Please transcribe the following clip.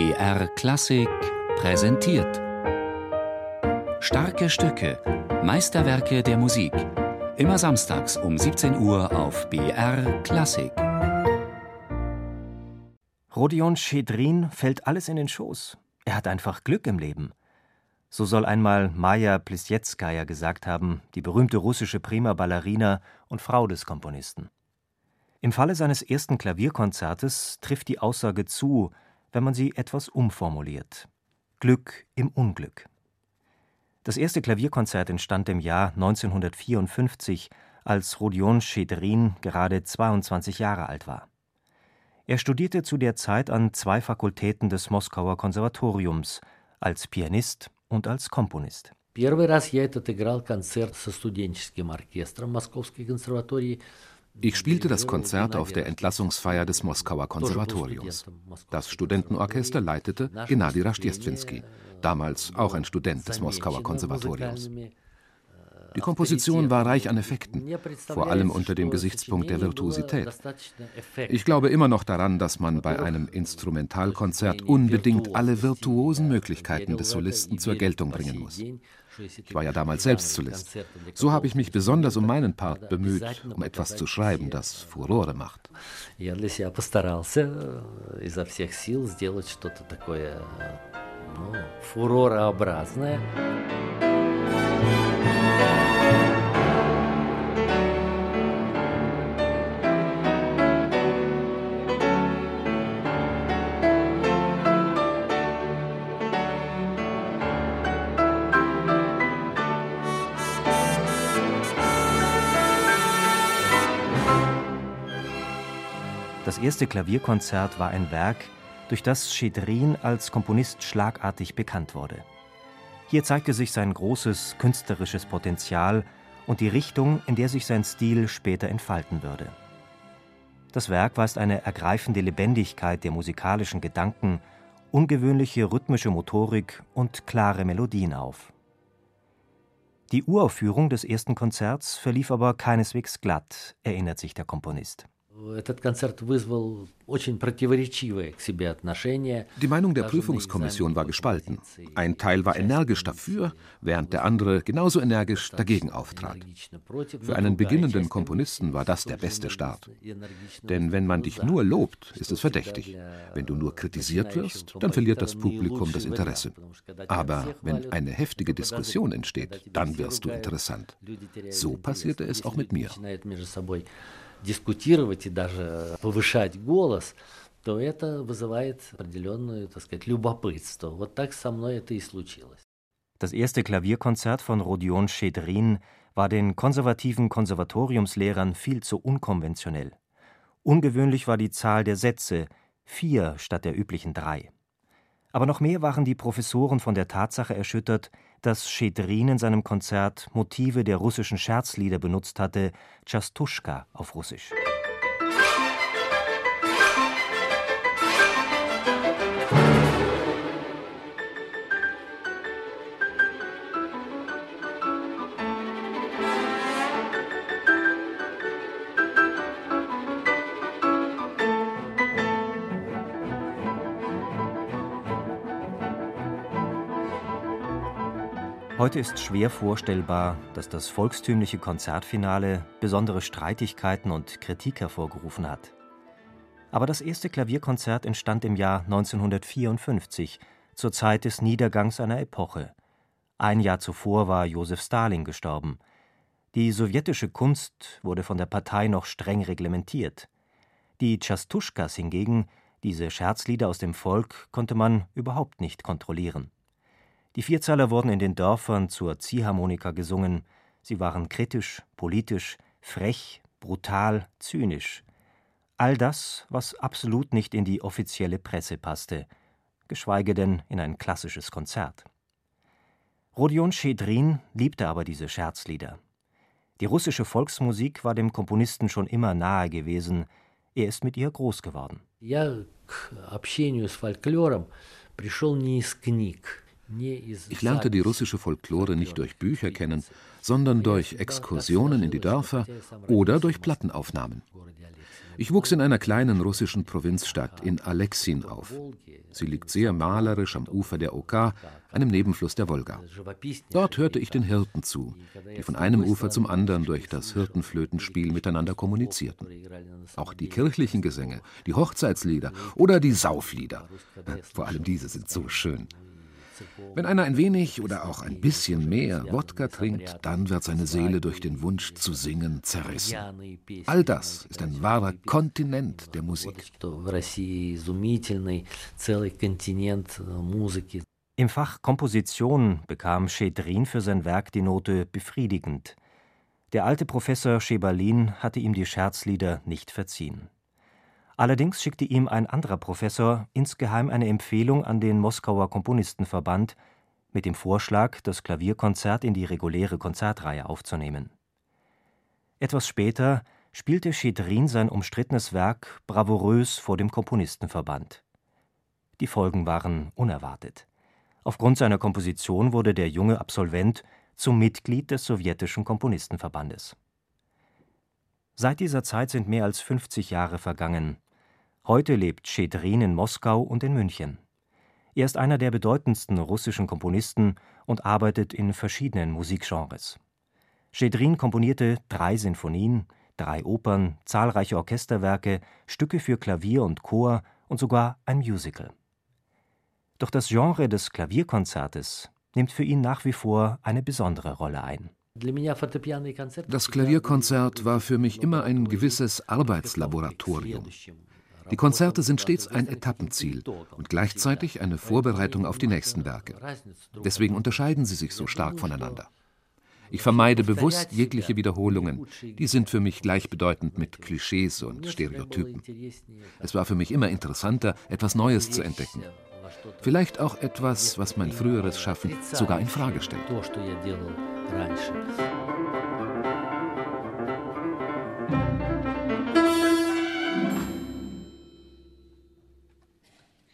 BR Klassik präsentiert. Starke Stücke, Meisterwerke der Musik. Immer samstags um 17 Uhr auf BR Klassik. Rodion Schedrin fällt alles in den Schoß. Er hat einfach Glück im Leben. So soll einmal Maja Plisetskaya gesagt haben, die berühmte russische Prima Ballerina und Frau des Komponisten. Im Falle seines ersten Klavierkonzertes trifft die Aussage zu, wenn man sie etwas umformuliert. Glück im Unglück. Das erste Klavierkonzert entstand im Jahr 1954, als Rodion Schedrin gerade 22 Jahre alt war. Er studierte zu der Zeit an zwei Fakultäten des Moskauer Konservatoriums, als Pianist und als Komponist. Первый раз я этот играл концерт со студенческим оркестром Московской консерватории ich spielte das Konzert auf der Entlassungsfeier des Moskauer Konservatoriums. Das Studentenorchester leitete Gennady Rastjestwinski, damals auch ein Student des Moskauer Konservatoriums. Die Komposition war reich an Effekten, vor allem unter dem Gesichtspunkt der Virtuosität. Ich glaube immer noch daran, dass man bei einem Instrumentalkonzert unbedingt alle virtuosen Möglichkeiten des Solisten zur Geltung bringen muss. Ich war ja damals selbst Solist. So habe ich mich besonders um meinen Part bemüht, um etwas zu schreiben, das Furore macht. Я для себя постарался изо всех сил сделать что-то такое, ну, фуророобразное. Das erste Klavierkonzert war ein Werk, durch das Schedrin als Komponist schlagartig bekannt wurde. Hier zeigte sich sein großes künstlerisches Potenzial und die Richtung, in der sich sein Stil später entfalten würde. Das Werk weist eine ergreifende Lebendigkeit der musikalischen Gedanken, ungewöhnliche rhythmische Motorik und klare Melodien auf. Die Uraufführung des ersten Konzerts verlief aber keineswegs glatt, erinnert sich der Komponist. Этот концерт Die Meinung der Prüfungskommission war gespalten. Ein Teil war energisch dafür, während der andere genauso energisch dagegen auftrat. Für einen beginnenden Komponisten war das der beste Start. Denn wenn man dich nur lobt, ist es verdächtig. Wenn du nur kritisiert wirst, dann verliert das Publikum das Interesse. Aber wenn eine heftige Diskussion entsteht, dann wirst du interessant. So passierte es auch mit mir дискутировать и даже повышать голос, то это вызывает определенное, так сказать, любопытство. Вот так со мной это и случилось. Das erste Klavierkonzert von Rodion Schedrin war den konservativen Konservatoriumslehrern viel zu unkonventionell. Ungewöhnlich war die Zahl der Sätze, vier statt der üblichen drei. Aber noch mehr waren die Professoren von der Tatsache erschüttert, dass Schedrin in seinem Konzert Motive der russischen Scherzlieder benutzt hatte, Chastuschka auf Russisch. Heute ist schwer vorstellbar, dass das volkstümliche Konzertfinale besondere Streitigkeiten und Kritik hervorgerufen hat. Aber das erste Klavierkonzert entstand im Jahr 1954, zur Zeit des Niedergangs einer Epoche. Ein Jahr zuvor war Josef Stalin gestorben. Die sowjetische Kunst wurde von der Partei noch streng reglementiert. Die Chastuschkas hingegen, diese Scherzlieder aus dem Volk, konnte man überhaupt nicht kontrollieren. Die Vierzeiler wurden in den Dörfern zur Ziehharmonika gesungen. Sie waren kritisch, politisch, frech, brutal, zynisch. All das, was absolut nicht in die offizielle Presse passte, geschweige denn in ein klassisches Konzert. Rodion Schedrin liebte aber diese Scherzlieder. Die russische Volksmusik war dem Komponisten schon immer nahe gewesen. Er ist mit ihr groß geworden. Я к общению с фольклором пришел не из книг. Ich lernte die russische Folklore nicht durch Bücher kennen, sondern durch Exkursionen in die Dörfer oder durch Plattenaufnahmen. Ich wuchs in einer kleinen russischen Provinzstadt in Alexin auf. Sie liegt sehr malerisch am Ufer der Oka, einem Nebenfluss der Wolga. Dort hörte ich den Hirten zu, die von einem Ufer zum anderen durch das Hirtenflötenspiel miteinander kommunizierten. Auch die kirchlichen Gesänge, die Hochzeitslieder oder die Sauflieder. Vor allem diese sind so schön. Wenn einer ein wenig oder auch ein bisschen mehr Wodka trinkt, dann wird seine Seele durch den Wunsch zu singen zerrissen. All das ist ein wahrer Kontinent der Musik. Im Fach Komposition bekam Schedrin für sein Werk die Note befriedigend. Der alte Professor Schebalin hatte ihm die Scherzlieder nicht verziehen. Allerdings schickte ihm ein anderer Professor insgeheim eine Empfehlung an den Moskauer Komponistenverband mit dem Vorschlag, das Klavierkonzert in die reguläre Konzertreihe aufzunehmen. Etwas später spielte Schedrin sein umstrittenes Werk bravourös vor dem Komponistenverband. Die Folgen waren unerwartet. Aufgrund seiner Komposition wurde der junge Absolvent zum Mitglied des sowjetischen Komponistenverbandes. Seit dieser Zeit sind mehr als 50 Jahre vergangen Heute lebt Schedrin in Moskau und in München. Er ist einer der bedeutendsten russischen Komponisten und arbeitet in verschiedenen Musikgenres. Schedrin komponierte drei Sinfonien, drei Opern, zahlreiche Orchesterwerke, Stücke für Klavier und Chor und sogar ein Musical. Doch das Genre des Klavierkonzertes nimmt für ihn nach wie vor eine besondere Rolle ein. Das Klavierkonzert war für mich immer ein gewisses Arbeitslaboratorium. Die Konzerte sind stets ein Etappenziel und gleichzeitig eine Vorbereitung auf die nächsten Werke. Deswegen unterscheiden sie sich so stark voneinander. Ich vermeide bewusst jegliche Wiederholungen. Die sind für mich gleichbedeutend mit Klischees und Stereotypen. Es war für mich immer interessanter, etwas Neues zu entdecken. Vielleicht auch etwas, was mein früheres Schaffen sogar in Frage stellt.